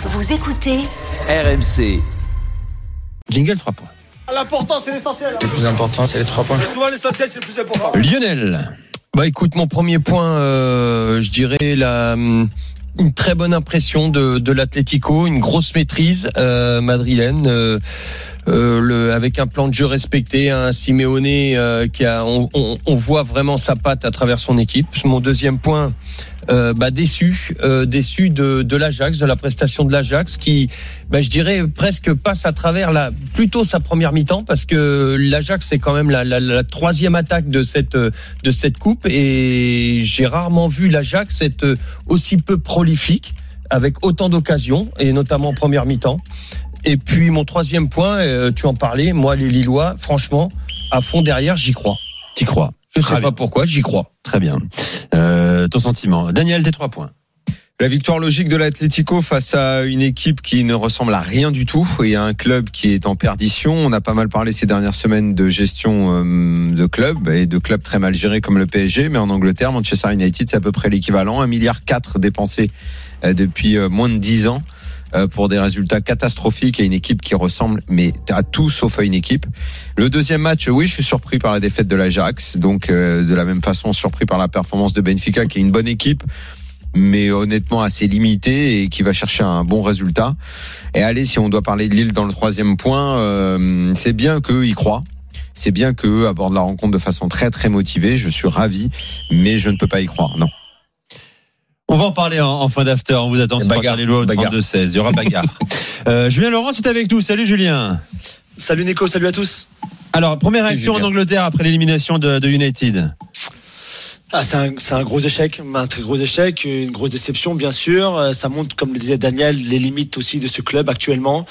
Vous écoutez RMC. Jingle 3 points. L'important, c'est l'essentiel. Le plus important, c'est les 3 points. Souvent, l'essentiel, c'est le plus important. Lionel. Bah écoute, mon premier point, euh, je dirais la une très bonne impression de, de l'Atlético, une grosse maîtrise euh, madrilène. Euh, euh, le, avec un plan de jeu respecté, un Simeone euh, qui a, on, on, on, voit vraiment sa patte à travers son équipe. Mon deuxième point, euh, bah, déçu, euh, déçu de, de l'Ajax, de la prestation de l'Ajax, qui, bah, je dirais presque passe à travers la, plutôt sa première mi-temps, parce que l'Ajax c'est quand même la, la, la, troisième attaque de cette de cette coupe, et j'ai rarement vu l'Ajax être aussi peu prolifique avec autant d'occasions et notamment en première mi-temps. Et puis mon troisième point, euh, tu en parlais, moi les Lillois, franchement, à fond derrière, j'y crois. T'y crois Je sais pas pourquoi, j'y crois. Très bien. Euh, ton sentiment, Daniel, tes trois points. La victoire logique de l'Atlético face à une équipe qui ne ressemble à rien du tout et à un club qui est en perdition. On a pas mal parlé ces dernières semaines de gestion euh, de club et de clubs très mal gérés comme le PSG, mais en Angleterre, Manchester United, c'est à peu près l'équivalent. Un milliard quatre dépensé depuis moins de dix ans pour des résultats catastrophiques et une équipe qui ressemble mais à tout sauf à une équipe. Le deuxième match, oui, je suis surpris par la défaite de l'Ajax, donc euh, de la même façon surpris par la performance de Benfica qui est une bonne équipe mais honnêtement assez limitée et qui va chercher un bon résultat. Et allez, si on doit parler de Lille dans le troisième point, euh, c'est bien qu'eux y croient. C'est bien qu'eux abordent la rencontre de façon très très motivée. Je suis ravi, mais je ne peux pas y croire. Non. On va en parler en, en fin d'after. On vous attend sur bagarre, les lois au 32-16. Il y aura bagarre. euh, Julien Laurent, c'est avec nous. Salut Julien. Salut Nico, salut à tous. Alors, première réaction en Angleterre après l'élimination de, de United. Ah, c'est un, un, gros échec, un très gros échec, une grosse déception bien sûr. Ça montre, comme le disait Daniel, les limites aussi de ce club actuellement.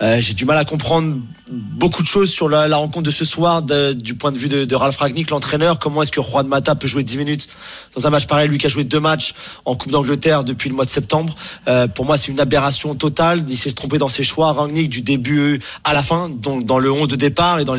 Euh, J'ai du mal à comprendre beaucoup de choses sur la, rencontre de ce soir du point de vue de, Ralph Ragnick, l'entraîneur. Comment est-ce que Juan Mata peut jouer 10 minutes dans un match pareil, lui qui a joué deux matchs en Coupe d'Angleterre depuis le mois de septembre. Euh, pour moi, c'est une aberration totale. Il s'est trompé dans ses choix, Ragnick, du début à la fin, donc dans le 11 de départ et dans,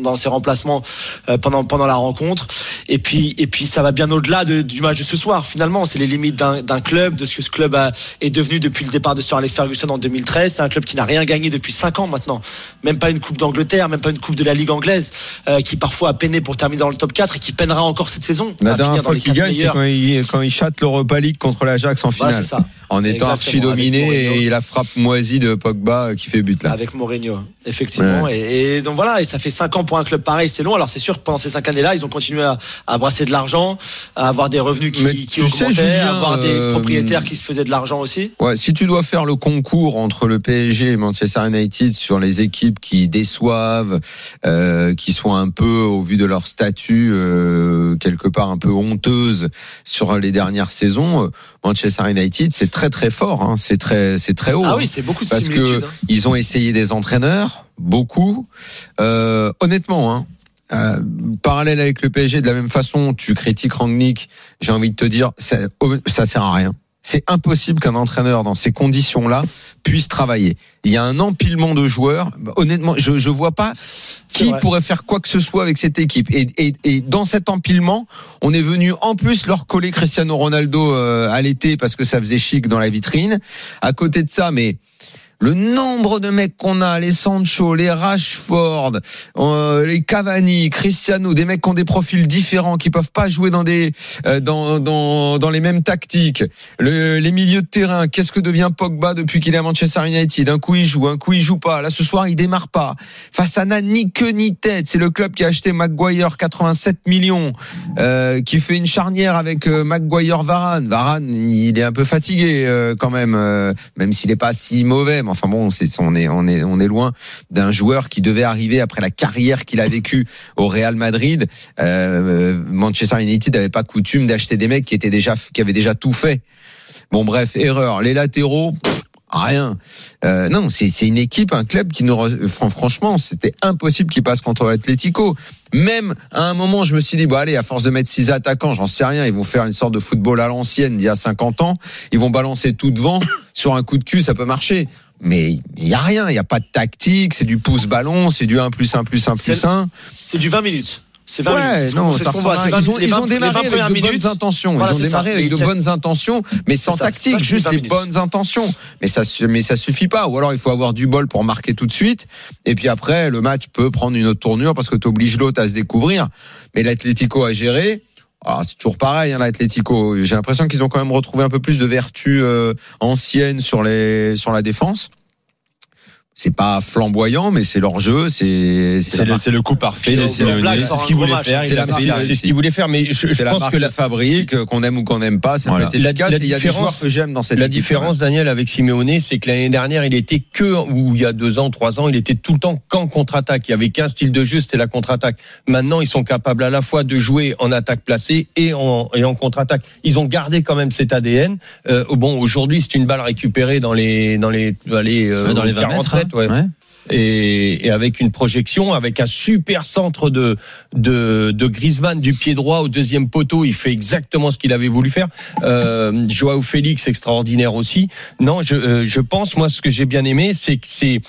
dans ses remplacements euh, pendant, pendant la rencontre. Et puis, et puis ça va bien au-delà de, du match de ce soir. Finalement, c'est les limites d'un club, de ce que ce club est devenu depuis le départ de Sir Alex Ferguson en 2013. C'est un club qui n'a rien gagné depuis 5 ans maintenant. Même pas une Coupe d'Angleterre, même pas une Coupe de la Ligue anglaise, euh, qui parfois a peiné pour terminer dans le top 4 et qui peinera encore cette saison. La dernière fois qu'il gagne, c'est quand il, quand il chatte l'Europa League contre l'Ajax en finale. Voilà, ça. En étant archi dominé et la frappe moisie de Pogba qui fait but là. Avec Mourinho, effectivement. Ouais. Et, et, donc voilà, et ça fait 5 ans pour un club pareil, c'est long. Alors c'est sûr que pendant ces 5 années-là, ils ont continué à, à brasser de l'argent, à avoir des revenus qui, qui augmentaient, sais, Julien, à avoir des euh, propriétaires qui se faisaient de l'argent aussi. Ouais, si tu dois faire le concours entre le PSG et Manchester United sur les équipes qui déçoivent, euh, qui sont un peu au vu de leur statut euh, quelque part un peu honteuse sur les dernières saisons, Manchester United c'est très très fort, hein. c'est très c'est très haut. Ah oui, c'est beaucoup de parce que hein. ils ont essayé des entraîneurs, beaucoup. Euh, honnêtement, hein, euh, parallèle avec le PSG, de la même façon, tu critiques Rangnick, j'ai envie de te dire, ça, ça sert à rien. C'est impossible qu'un entraîneur dans ces conditions-là puisse travailler. Il y a un empilement de joueurs. Honnêtement, je je vois pas qui vrai. pourrait faire quoi que ce soit avec cette équipe. Et, et, et, dans cet empilement, on est venu en plus leur coller Cristiano Ronaldo euh, à l'été parce que ça faisait chic dans la vitrine. À côté de ça, mais le nombre de mecs qu'on a, les Sancho, les Rashford, euh, les Cavani, Cristiano, des mecs qui ont des profils différents, qui peuvent pas jouer dans des euh, dans, dans dans les mêmes tactiques. Le, les milieux de terrain, qu'est-ce que devient Pogba depuis qu'il est à Manchester United? Un coup il joue, un coup il joue pas. Là ce soir il démarre pas. Face n'a ni queue ni tête. C'est le club qui a acheté Maguire 87 millions, euh, qui fait une charnière avec euh, Maguire Varane. Varane il est un peu fatigué euh, quand même, même s'il est pas si mauvais. Enfin bon, on est loin d'un joueur qui devait arriver après la carrière qu'il a vécue au Real Madrid. Euh, Manchester United n'avait pas coutume d'acheter des mecs qui étaient déjà qui avaient déjà tout fait. Bon bref, erreur. Les latéraux. Rien. Euh, non, c'est une équipe, un club qui nous. Franchement, c'était impossible qu'il passe contre l'Atlético. Même à un moment, je me suis dit, bon allez, à force de mettre six attaquants, j'en sais rien, ils vont faire une sorte de football à l'ancienne d'il y a 50 ans. Ils vont balancer tout devant sur un coup de cul, ça peut marcher. Mais il y a rien, il y a pas de tactique, c'est du pouce ballon, c'est du 1 plus 1 plus 1 plus C'est- 1. C'est du 20 minutes. C'est 20 minutes. Ouais, qu'on- non, c'est ce qu'on voit. ressemble C'est à- 20 ils ont, ils ont 20 démarré les 20 avec de premières bonnes minutes. intentions. Voilà, ils ont c'est ça. démarré avec de bonnes intentions, mais sans ça, tactique, ça, juste 20 les minutes. bonnes intentions. Mais ça, mais ça suffit pas. Ou alors il faut avoir du bol pour marquer tout de suite. Et puis après, le match peut prendre une autre tournure parce que tu obliges l'autre à se découvrir. Mais l'Atlético a géré. Ah, c'est toujours pareil, hein. J'ai l'impression qu'ils ont quand même retrouvé un peu plus de vertu euh, ancienne sur les sur la défense. C'est pas flamboyant, mais c'est leur jeu. C'est C'est le, le coup parfait C'est ce un qu'il gros voulait match. faire. C'est ce qu'il voulait faire, mais je, je la pense que la, fabrique, euh, qu'on aime ou qu'on n'aime pas, c'est Voilà. La- la et il y a des joueurs différence- que j'aime dans cette la équipe. différence, Daniel, avec Simeone, c'est que l'année dernière, il était que, ou il y a deux ans, trois ans, il était tout le temps qu'en contre-attaque. Il y avait qu'un style de jeu, c'était la contre-attaque. Maintenant, ils sont capables à la fois de jouer en attaque placée et en, et en contre-attaque. Ils ont gardé quand même cet ADN. Euh, bon, aujourd'hui, c'est une balle récupérée dans les, dans les, euh, Ouais, dans les 20 40 mètres. Mètres, ouais. Ouais. et, et avec une projection, avec un super centre de, de, de Griezmann du pied droit au deuxième poteau. Il fait exactement ce qu'il avait voulu faire. Euh, Joao Félix, extraordinaire aussi. Non, je, euh, je pense, moi, ce que j'ai bien aimé, c'est que c'est...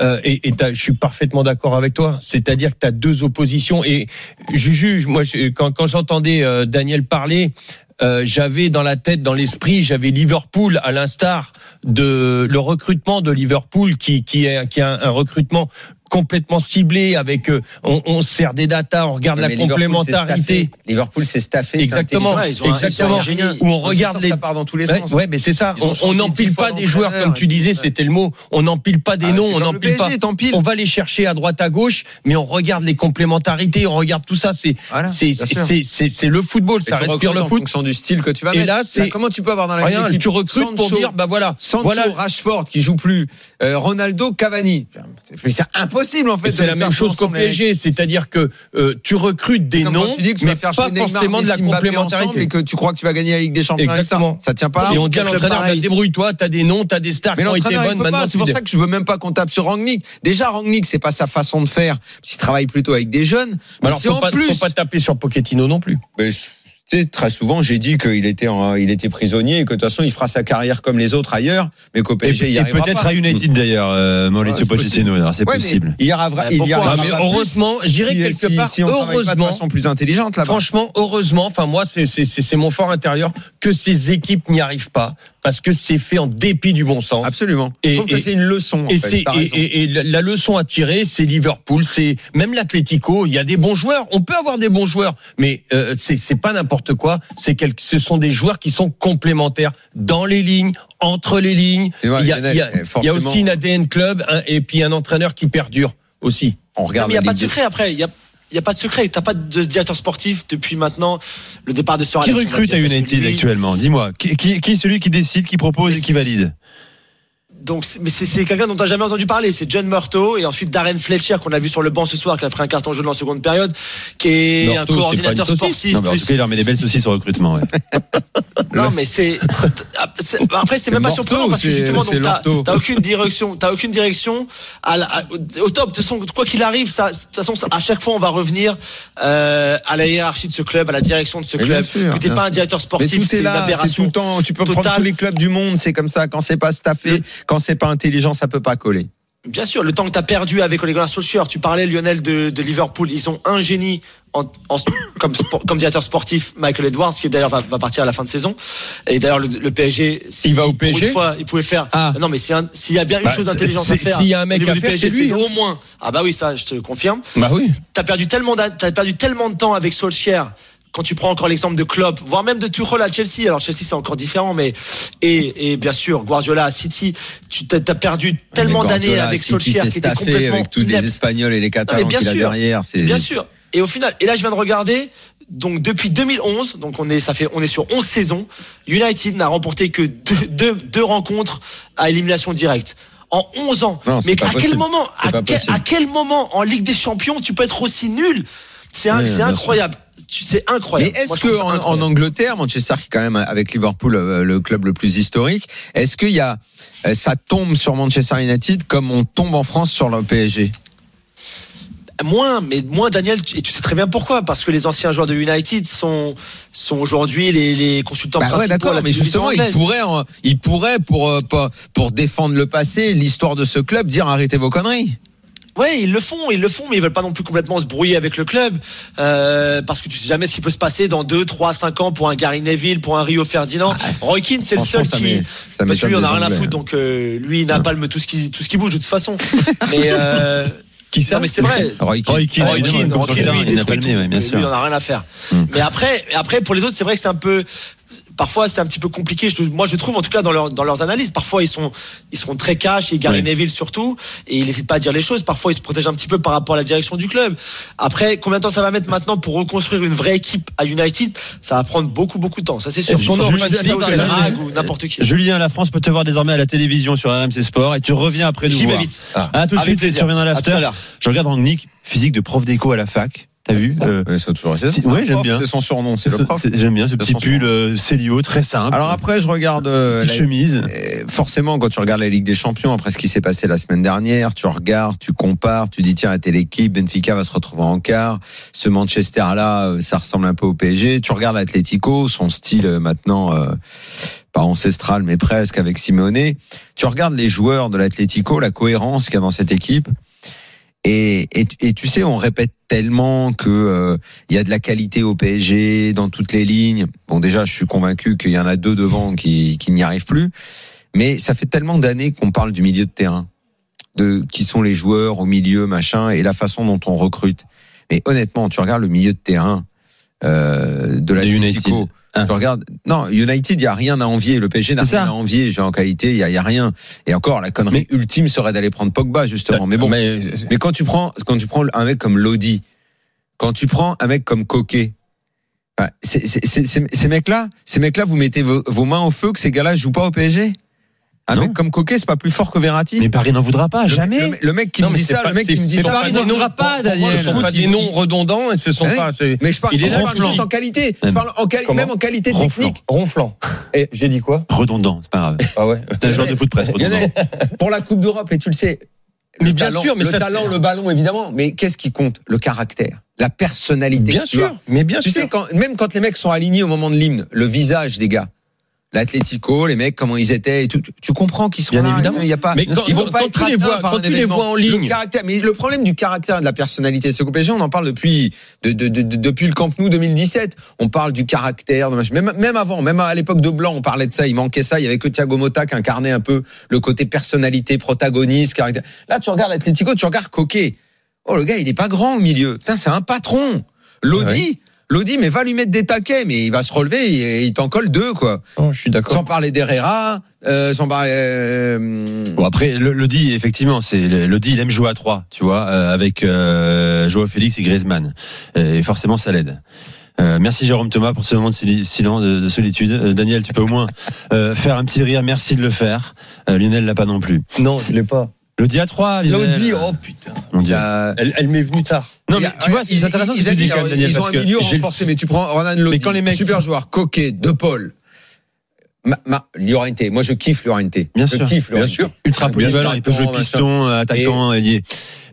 Euh, et et je suis parfaitement d'accord avec toi. C'est-à-dire que tu as deux oppositions. Et je juge, moi, je- quand, quand j'entendais euh, Daniel parler, euh, j'avais dans la tête, dans l'esprit, j'avais Liverpool à l'instar de le recrutement de Liverpool qui, qui est, qui un recrutement complètement ciblé avec euh, on, on sert des datas, on regarde Mais la Liverpool, complémentarité. Liverpool, c'est staffé. Exactement, Ouais, ils ont un- exactement. un. Où on regarde ça, les ça part dans tous les sens. ouais, mais c'est ça. Ils On- n'empile pas des joueurs, comme tu disais, c'était le mot. On n'empile pas des Ah, noms, on n'empile pas. On va les chercher à droite, à gauche, mais on regarde les complémentarités, on regarde tout ça. C'est, Voilà, c'est, le football, ça respire le en foot. fonction du style que tu vas Et là, c'est- comment tu peux avoir dans la Rien, tu recrutes pour dire, bah voilà, voilà, Rashford qui joue plus, euh, Ronaldo, Cavani. C'est c'est impossible en fait. c'est la même chose qu'au. PSG, c'est-à-dire que euh, tu recrutes des noms, tu dis que tu mais vas faire pas forcément de la complémentarité. et que tu crois que tu vas gagner la Ligue des Champions. Exactement. Ça, ça tient pas. Et on dit à l'entraîneur, débrouille-toi, t'as des noms, t'as des stars Mais qui ont été l'entraîneur, il bonnes, peut maintenant pas. C'est pour ça que je veux même pas qu'on tape sur Rangnick. Déjà, Rangnick, c'est pas sa façon de faire. S'il travaille plutôt avec des jeunes. Mais Alors, faut pas taper sur Pochettino non plus. Sais, très souvent, j'ai dit qu'il était, en- il était prisonnier et que de toute façon, il fera sa carrière comme les autres ailleurs, mais qu'au Et, PSG, il y et arrivera peut-être à United d'ailleurs, euh, Mauricio c'est Pochettino. alors C'est Ouais, mais possible. Il y arrivera, Bah, il y pourquoi arrivera mais pas heureusement, si, quelque si- part, si pas de heureusement, façon plus intelligente là-bas. Franchement, heureusement, enfin moi, c'est c'est c'est c'est mon fort intérieur que ces équipes n'y arrivent pas parce que c'est fait en dépit du bon sens. Absolument. Et- je trouve que et- c'est une leçon. en Et fait. et, raison. et- et la- leçon à tirer, c'est Liverpool, c'est même l'Atlético. Il y a des bons joueurs. On peut avoir des bons joueurs, mais euh, c'est c'est pas n'importe quoi. C'est quel- ce sont des joueurs qui sont complémentaires dans les lignes, entre les lignes. Il, y a, il y a- il y a aussi une ADN club hein, et puis un entraîneur qui perdure aussi. On Non, regarde. mais il n'y a pas de secret après. Il y a, il y a pas de secret. T'as pas de directeur sportif depuis maintenant le départ de Sir Qui recrute à United actuellement? Dis-moi. Qui, qui, qui est celui qui décide, qui propose et qui valide? Donc, c'est- mais c'est quelqu'un dont tu n'as jamais entendu parler. C'est John Murto et ensuite Darren Fletcher qu'on a vu sur le banc ce soir, qui a pris un carton jaune en seconde période, qui est Murto, un coordinateur sportif. Non, mais en tout cas, il leur met des belles saucisses au recrutement. Ouais. Non, mais c'est. c'est- Après, c'est même pas surprenant parce que justement, t'as aucune direction, t'as aucune direction à la- à- au top. De toute façon, quoi qu'il arrive, ça, de toute façon, à chaque fois, on va revenir euh, à la hiérarchie de ce club, à la direction de ce Mais club. que t'es pas un directeur sportif, c'est est une c'est tout aberration. le temps. Tu peux prendre totale. tous les clubs du monde, c'est comme ça. Quand c'est pas staffé, Le- quand c'est pas intelligent, ça peut pas coller. Bien sûr, le temps que tu as perdu avec Ole Gunnar Solskjaer, tu parlais Lionel de, de Liverpool, ils ont un génie en, en- comme, comme directeur sportif, Michael Edwards, qui d'ailleurs va, va partir à la fin de saison. Et d'ailleurs le, le PSG, si Il va au pour une PSG? fois, il pouvait faire. Ah. Non, mais s'il y, a s'il bien une Bah, chose d'intelligente à faire, s'il y a un mec à du faire, PSG, c'est lui, hein. au moins. Ah bah oui, ça, je te confirme. Bah oui. T'as perdu tellement, t'as perdu tellement de temps avec Solskjaer. Quand tu prends encore l'exemple de Klopp, voire même de Tuchel à Chelsea, alors Chelsea c'est encore différent, mais et, et bien sûr Guardiola à City, tu t'as perdu tellement d'années avec Solskjaer qui était complètement avec tous les. Espagnols et les Catalans bien qu'il a derrière. C'est Bien sûr. Et au final, et là je viens de regarder, donc depuis 2011, donc on est, ça fait, on est sur 11 saisons, United n'a remporté que deux, deux, deux rencontres à élimination directe. En 11 ans. Non, Mais à quel moment, à quel, à quel moment en Ligue des Champions tu peux être aussi nul? C'est Oui, incroyable. Tu c'est incroyable. Est-ce que en. Angleterre, Manchester qui est quand même avec Liverpool euh, le club le plus historique, est-ce qu'il y a euh, ça tombe sur Manchester United comme on tombe en France sur le PSG Moins, mais moins Daniel, et tu sais très bien pourquoi, parce que les anciens joueurs de United sont sont aujourd'hui les, les consultants Bah ouais, principaux à d'accord, mais justement, il anglaise. pourrait, en- il pourrait pour euh, pour, pour défendre le passé, l'histoire de ce club, dire arrêtez vos conneries. Ouais, ils le font, ils le font, mais ils veulent pas non plus complètement se brouiller avec le club, euh, parce que tu sais jamais ce qui peut se passer dans 2, 3, 5 ans pour un Gary Neville, pour un Rio Ferdinand. Roy Keane, c'est le seul ça qui, parce que lui, on a rien à foutre, donc euh, lui, il n'a pas le tout ce qui tout ce qui bouge de toute façon. mais euh, Qui ça non, mais c'est vrai. Roy Keane. Roy Roy Roy lui, il il n'a rien à faire. Mais après, après, pour les autres, c'est vrai que c'est un peu. Parfois, c'est un petit peu compliqué. Je- moi, je trouve, en tout cas, dans, leur, dans leurs analyses, parfois ils sont, ils sont très cash et Gary Ouais. Neville surtout, et ils n'hésitent pas à dire les choses. Parfois, ils se protègent un petit peu par rapport à la direction du club. Après, combien de temps ça va mettre maintenant pour reconstruire une vraie équipe à United? Ça va prendre beaucoup, beaucoup de temps. Ça, c'est sûr. Aurait Julien Ou la- Hag ou n'importe qui? Julien, la France peut te voir désormais à la télévision sur RMC Sport et tu reviens après nous J'y vais vite. À tout de suite, plaisir. tu reviens dans l'after. Je regarde Nick, physique de prof d'éco à la fac. T'as vu euh, Ouais, ça toujours C'est ouais, j'aime bien. C'est son surnom, c'est ce- le prof. c'est- J'aime bien ce petit pull euh, Célio, très simple. Alors après, je regarde euh, petite la- chemise. Euh, forcément, quand tu regardes la Ligue des Champions, après ce qui s'est passé la semaine dernière, tu regardes, tu compares, tu dis tiens, telle équipe, Benfica va se retrouver en quart. Ce Manchester-là, euh, ça ressemble un peu au PSG. Tu regardes l'Atlético, son style euh, maintenant, euh, pas ancestral, mais presque avec Simeone. Tu regardes les joueurs de l'Atlético, la cohérence qu'il y a dans cette équipe. Et, et, et tu sais, on répète tellement que euh, il y a de la qualité au PSG dans toutes les lignes. Bon, déjà, je suis convaincu qu'il y en a deux devant qui, qui n'y arrivent plus. Mais ça fait tellement d'années qu'on parle du milieu de terrain, de qui sont les joueurs au milieu, machin, et la façon dont on recrute. Mais honnêtement, tu regardes le milieu de terrain euh, de la United. Ah. Tu regardes, non, United, il y a rien à envier. Le PSG n'a rien ça. à envier. J'ai en qualité, il y a, il y a rien. Et encore, la connerie ultime serait d'aller prendre Pogba justement. Mais bon, mais, mais, quand tu prends, quand tu prends un mec comme Lodi, quand tu prends un mec comme Coquet, ces mecs-là, ces mecs-là, vous mettez vos, vos mains au feu que ces gars-là jouent pas au PSG. Un Non. mec comme Coquet, c'est pas plus fort que Verratti. Mais Paris n'en voudra pas, Le- jamais. Le, le mec qui Non, me dit ça, pas- le mec qui me dit c'est ça. Paris n'en voudra pas, moi, Daniel. Il- des noms redondants et ce sont Ouais. pas. c'est- Mais je parle, Il est je là, parle Flan. juste en qualité. Je Même. parle en quali- Comment même en qualité Ronflant. technique. Ronflant. Et j'ai dit quoi Redondant, c'est pas grave. Ah ouais. T'es un joueur de foot presque pour la Coupe d'Europe, et tu le sais. Mais le bien talent- sûr, mais le talent, le ballon, évidemment. Mais qu'est-ce qui compte? Le caractère, la personnalité. Bien Tu sûr, mais bien Tu sûr. sais, quand, même quand les mecs sont alignés au moment de l'hymne, le visage des gars, l'Atlético, les mecs, comment ils étaient et tout, tu- tu comprends qu'ils sont Bien là. évidemment. Il y a pas, Mais quand- ils vont quand pas tu être les vois- quand tu les événement. vois en Le ligne. caractère, mais le problème du caractère et de la personnalité, c'est qu'au PSG, on en parle depuis, de, de- de- de- depuis le Camp Nou 2017. On parle du caractère, de machin. même, même avant, même à l'époque de Blanc, on parlait de ça. Il manquait ça. Il y avait que Thiago Motta qui incarnait un peu le côté personnalité, protagoniste, caractère. Là, tu regardes l'Atlético, tu regardes Coquet. Oh, le gars, il est pas grand au milieu. Putain, c'est un patron. Lodi. Lodi, mais va lui mettre des taquets, mais il va se relever et il t'en colle deux, quoi. Oh, je suis d'accord. Sans parler d'Herrera, euh, sans parler. euh, Bon après dit effectivement c'est dit il aime jouer à trois tu vois euh, avec euh, Joao Félix et Griezmann et forcément ça l'aide. Euh, merci Jérôme Thomas pour ce moment de silence de, de solitude. Euh, Daniel tu peux au moins euh, faire un petit rire merci de le faire. Euh, Lionel l'a pas non plus. Non, je l'ai pas. Le trois. Lionel. Lodi, oh putain. A- Elle, elle m'est venue tard. Non mais a- tu vois c'est ils- intéressant ce que tu dis Daniel Ils ont parce un que milieu renforcé, mais tu prends Ronan Lodi, Mais quand les mecs- super joueur, Coquet, De Paul. Ma, ma, Llorente, moi je kiffe Llorente. Bien je sûr, kiffe bien sûr. ultra polyvalent il peut jouer piston euh, attaquant ailier.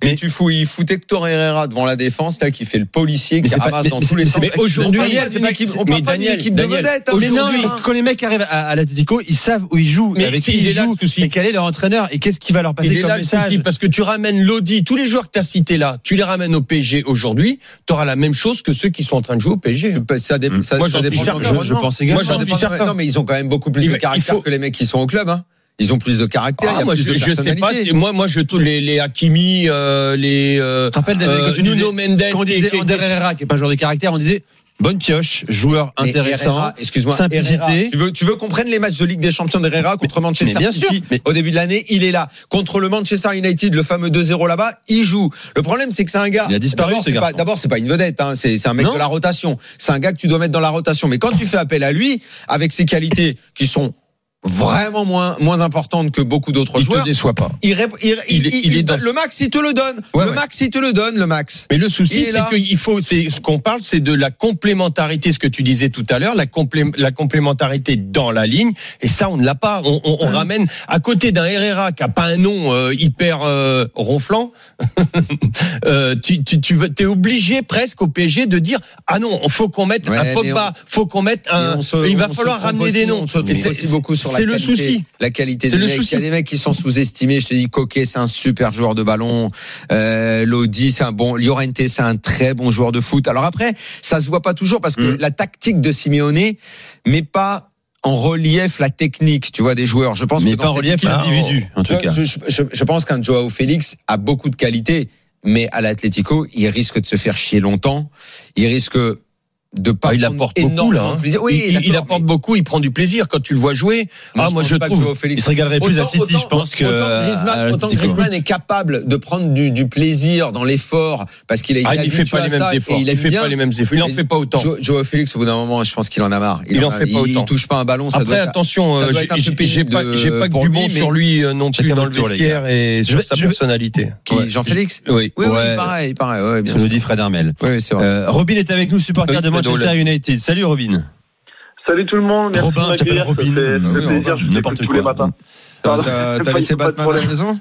Mais tu fous, il fout Hector Herrera devant la défense là qui fait le policier, qui pas- ramasse mais- dans mais tous les sens. mais aujourd'hui, c'est pas- équipe, on parle pas d'une équipe de vedettes. hein, aujourd'hui, quand les mecs arrivent à, à l'Atletico, ils savent où ils jouent, Mais avec qui il ils jouent, et quel est leur entraîneur, et qu'est-ce qui va leur passer comme message. parce que tu ramènes Lodi, tous les joueurs que tu as cités là, tu les ramènes au PSG aujourd'hui, tu auras la même chose que ceux qui sont en train de jouer au PSG. Ça ça- Moi, j'en suis certain. Je- pense également. Moi, j'en suis certain. Non, mais ils ont quand même beaucoup plus Il de caractère faut- que les mecs qui sont au club. Hein. Ils ont plus de caractère. Ah, a moi, plus je, de je sais pas. Moi, moi, je trouve les, les Hakimi, euh, les euh, Tu te rappelles, Daniel, euh, quand tu Nuno Mendes, Quand on qui- disait qui- Ander Herrera, qui est pas un joueur de caractère, on disait bonne pioche, joueur Mais intéressant, excuse-moi, simplicité. Herrera, tu veux, tu veux qu'on prenne les matchs de Ligue des Champions d'Herrera contre Manchester mais bien City sûr, mais- au début de l'année, il est là. Contre le Manchester United, le fameux 2-0 là-bas, il joue. Le problème, c'est que c'est un gars. Il a disparu, D'abord, ce c'est pas, garçon. d'abord, c'est pas une vedette, hein. c'est, c'est un mec Non. de la rotation. C'est un gars que tu dois mettre dans la rotation. Mais quand tu fais appel à lui, avec ses qualités qui sont vraiment moins moins importante que beaucoup d'autres Il joueurs. te déçoit pas. Il, rép- il, Il est- il est dans- le max, il te le donne. Ouais, le ouais. max, il te le donne, le max. Mais le Il souci, est c'est qu'il faut, c'est ce qu'on parle, c'est de la complémentarité, ce que tu disais tout à l'heure, la, complé- la complémentarité dans la ligne. Et ça, on ne l'a pas. On, on- on ramène à côté d'un Herrera qui a pas un nom euh, hyper euh, ronflant. euh, tu, tu, tu veux- t'es obligé presque au PSG de dire ah non, faut qu'on mette un Pogba, faut qu'on mette un. Se- il va falloir ramener des noms. On se trompe Et c'est- aussi beaucoup sur la c'est le qualité, souci. La qualité C'est des le mecs. souci. Il y a des mecs qui sont sous-estimés. Je te dis, Coquet, c'est un super joueur de ballon. Euh, Lodi, c'est un bon. Llorente, c'est un très bon joueur de foot. Alors après, ça se voit pas toujours parce que Mm. la tactique de Simeone met pas en relief la technique, tu vois, des joueurs. Je pense Mais que pas en relief l'individu, en tout cas. je, je- je pense qu'un Joao Félix a beaucoup de qualité, mais à l'Atlético, il risque de se faire chier longtemps. Il risque de pas. Ah, il apporte beaucoup là. hein. Oui, il, il- il apporte mais- beaucoup, il prend du plaisir quand tu le vois jouer. ah, moi je que trouve. Félix Il se régalerait plus à Autant- City, je pense que. autant à Griezmann, autant l'Atlético. Griezmann est capable de prendre du, du plaisir dans l'effort parce qu'il a Ah, été il fait pas à les mêmes efforts. il Il fait bien. pas les mêmes efforts. Il en fait pas autant. Jo- Joao Félix, au bout d'un moment, je pense qu'il en a marre. Il en fait pas il, autant. il touche pas un ballon. Ça Après, doit attention, euh, j'ai pas, de- j'ai pas que du bon sur lui euh, non plus dans le vestiaire et sur sa je personnalité. Qui Ouais. Jean-Félix Oui. Oui, pareil, pareil. Ouais, bien Ce que nous dit Fred Hermel. Oui, oui, c'est vrai. Euh, Robin est avec nous, supporter de Manchester United. Salut Robin. Salut tout le monde. Merci Robin, je t'appelle Robin. Oui, plaisir, je n'importe tous les quoi. matins. T'as laissé Batman à la maison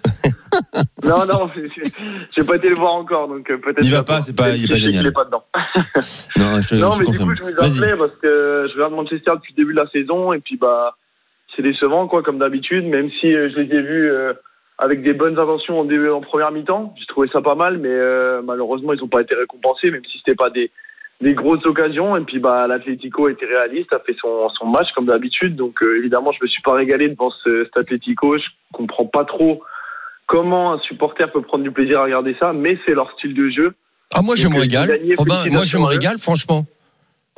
Non, non, j'ai- pas été le voir encore, donc euh, peut-être. N'y va pas, c'est pas- il est pas génial. est pas dedans. Non, je te, non, je mais du coup, je vous appelais parce que je regarde Manchester depuis le début de la saison et puis bah c'est décevant quoi, comme d'habitude. Même si euh, je les ai vus euh, avec des bonnes intentions en, début, en première mi-temps, j'ai trouvé ça pas mal, mais euh, malheureusement ils ont pas été récompensés, même si c'était pas des des grosses occasions. Et puis bah l'Atlético a été réaliste, a fait son son match comme d'habitude. Donc euh, évidemment, je me suis pas régalé devant ce, cet Atlético. Je comprends pas trop comment un supporter peut prendre du plaisir à regarder ça, mais c'est leur style de jeu. Ah moi je me euh, régale. Robin, moi je me régale franchement.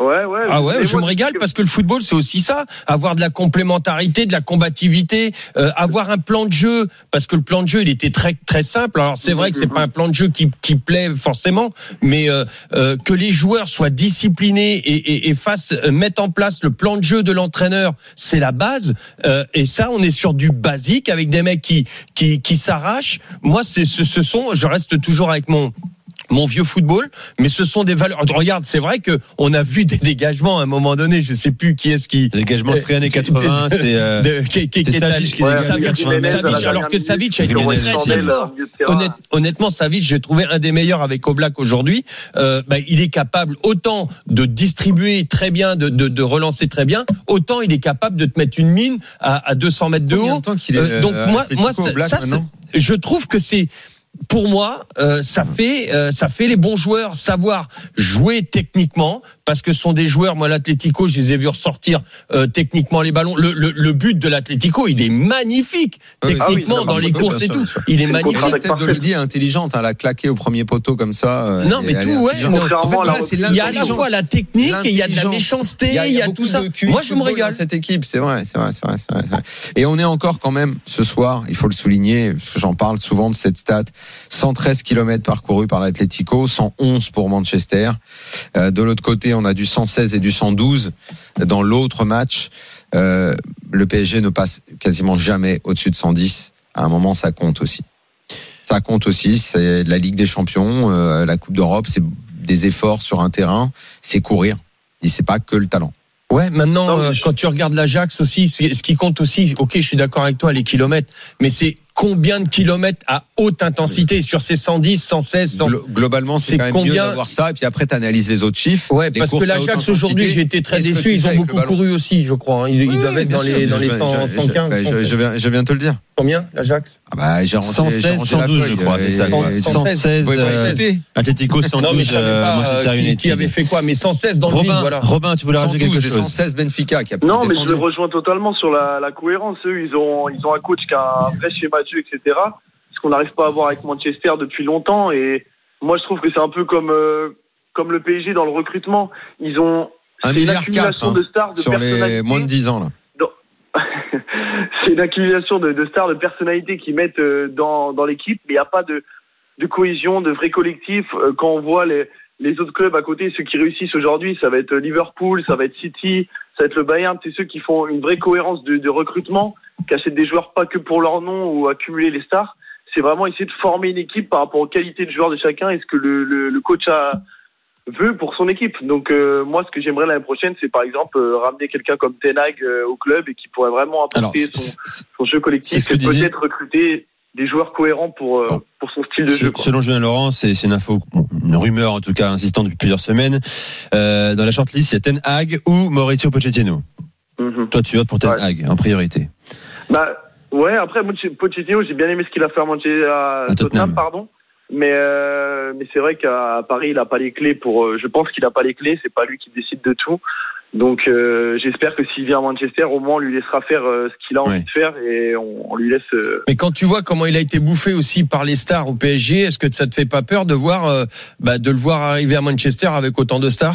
Ouais, ouais. Ah ouais, je moi, me régale parce que le football c'est aussi ça, avoir de la complémentarité, de la combativité, euh, avoir un plan de jeu parce que le plan de jeu il était très très simple. Alors c'est vrai que c'est pas un plan de jeu qui, qui plaît forcément, mais euh, euh, que les joueurs soient disciplinés et, et, et fassent euh, mettre en place le plan de jeu de l'entraîneur, c'est la base. Euh, et ça, on est sur du basique avec des mecs qui qui, qui s'arrachent. Moi, c'est ce, ce sont, je reste toujours avec mon mon vieux football, mais ce sont des valeurs. Regarde, c'est vrai que on a vu des dégagements à un moment donné. Je sais plus qui est-ce qui. Dégagement très années de- 80, c'est. euh, Savic alors que Savic a été très fort. honnêtement, Savic, j'ai trouvé un des meilleurs avec Oblak aujourd'hui. Euh, bah, il est capable autant de distribuer très bien, de, de, de relancer très bien, autant il est capable de te mettre une mine à, à 200 mètres de haut. Euh, donc euh, moi, moi, ça, je trouve que c'est pour moi, euh, ça fait euh, ça fait les bons joueurs savoir jouer techniquement parce que ce sont des joueurs. Moi, l'Atlético, je les ai vus ressortir euh, techniquement les ballons. Le, le, le but de l'Atlético, il est magnifique techniquement Ah oui, dans les courses et tout. sûr. Il est le magnifique. La tête de. Lodi est intelligente, elle a claqué au premier poteau comme ça. euh, Non, mais tout, ouais, non. En fait, Contrairement à la voilà, c'est Il y a à la fois la technique et il y a de la méchanceté, Il y a, il y a tout ça. Moi, je me régale. cette équipe, c'est vrai, c'est vrai, c'est vrai, c'est vrai, c'est vrai. Et on est encore quand même ce soir, il faut le souligner, parce que j'en parle souvent de cette stat 113 km parcourus par l'Atlético, 111 pour Manchester. Euh, de l'autre côté, on a du 116 et du 112 dans l'autre match. Euh, le PSG ne passe quasiment jamais au-dessus de 110. À un moment, ça compte aussi. Ça compte aussi. C'est la Ligue des Champions, euh, la Coupe d'Europe, c'est des efforts sur un terrain, c'est courir. Et c'est pas que le talent. Ouais, maintenant, Non, mais euh, je- quand tu regardes l'Ajax aussi, ce qui compte aussi, ok, je suis d'accord avec toi, les kilomètres, mais c'est combien de kilomètres à haute intensité sur ces 110, 116, 100... Glo- Globalement, c'est quand même mieux combien- d'avoir ça. Et puis après, tu analyses les autres chiffres. Ouais, parce que l'Ajax aujourd'hui, j'ai été très déçu. Ils ont beaucoup ballon couru aussi, je crois. hein. Ils, Oui, doivent être dans sûr, les, dans les je- 100, je- 115. je- je, je viens, je viens te le dire. Combien, l'Ajax Ah bah, j'ai rangé- 116, j'ai rangé la 112, feuille, je crois, euh, c'est ça. et- quoi. et- 116, Ouais, bah, euh, Atlético Non, mais 112, je savais euh, pas Manchester euh, qui, qui avait fait quoi, mais 116 dans le vide, Robin, voilà. Robin, tu voulais rajouter 112 quelque chose? 116 Benfica qui a plus Non, mais je défendu. le rejoins totalement sur la, la cohérence. Eux, ils ont, ils ont un coach qui a un vrai schéma de jeu, etc. Ce qu'on n'arrive pas à avoir avec Manchester depuis longtemps. Et moi, je trouve que c'est un peu comme, euh, comme le PSG dans le recrutement. Ils ont Un milliard accumulation quatre, hein, de stars, de sur les moins de 10 ans là. c'est une accumulation de, stars, de personnalités qui mettent euh, dans, l'équipe, mais il n'y a pas de, cohésion, de vrai collectif. Euh, Quand on voit les, autres clubs à côté, ceux qui réussissent aujourd'hui, ça va être Liverpool, ça va être City, ça va être le Bayern, c'est ceux qui font une vraie cohérence de, recrutement, qui achètent des joueurs pas que pour leur nom ou accumuler les stars. C'est vraiment essayer de former une équipe par rapport aux qualités de joueurs de chacun et ce que le coach a, veut pour son équipe. Donc euh, moi, ce que j'aimerais l'année prochaine, c'est par exemple euh, ramener quelqu'un comme Tenag euh, au club et qui pourrait vraiment apporter Alors, son, son jeu collectif et peut-être recruter des joueurs cohérents pour, euh, Bon. pour son style de jeu. quoi. Selon Julien Laurent, c'est une info, une rumeur en tout cas insistante depuis plusieurs semaines. Euh, dans la shortlist, il y a Ten Hag ou Mauricio Pochettino. Mhm. Toi, tu votes pour Ten Ouais. Hag en priorité. Bah ouais, après Pochettino, j'ai bien aimé ce qu'il a fait à Manchester, à À Tottenham, Tottenham. pardon. Mais euh, mais c'est vrai qu'à Paris, il a pas les clés pour. euh, je pense qu'il a pas les clés. C'est pas lui qui décide de tout. Donc euh, j'espère que s'il vient à Manchester, au moins on lui laissera faire euh, ce qu'il a envie Ouais. de faire et on, on lui laisse. euh, Mais quand tu vois comment il a été bouffé aussi par les stars au PSG, est-ce que ça te fait pas peur de voir, bah, de le voir arriver à Manchester avec autant de stars?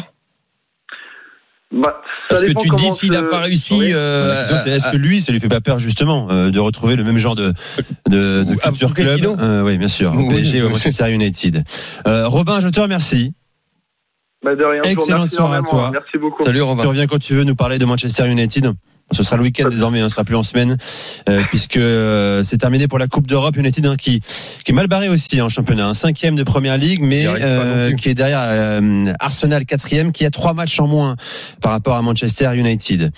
Bah, Parce que tu dis s'il n'a pas réussi. Oui. euh, est-ce que lui, ça lui fait pas peur justement euh, de retrouver le même genre de de, de culture club Euh, Oui, bien sûr. Oui, PSG, oui. Manchester United. Euh, Robin, je te remercie. Bah, de rien, Excellente soirée à toi. Merci beaucoup. Salut Tu Robin. reviens quand tu veux nous parler de Manchester United. Ce sera le week-end désormais, hein, ce sera plus en semaine, euh, puisque euh, c'est terminé pour la Coupe d'Europe. United hein, qui, qui est mal barré aussi en championnat, un cinquième de Première Ligue, mais euh, qui est derrière euh, Arsenal quatrième, qui a trois matchs en moins par rapport à Manchester United.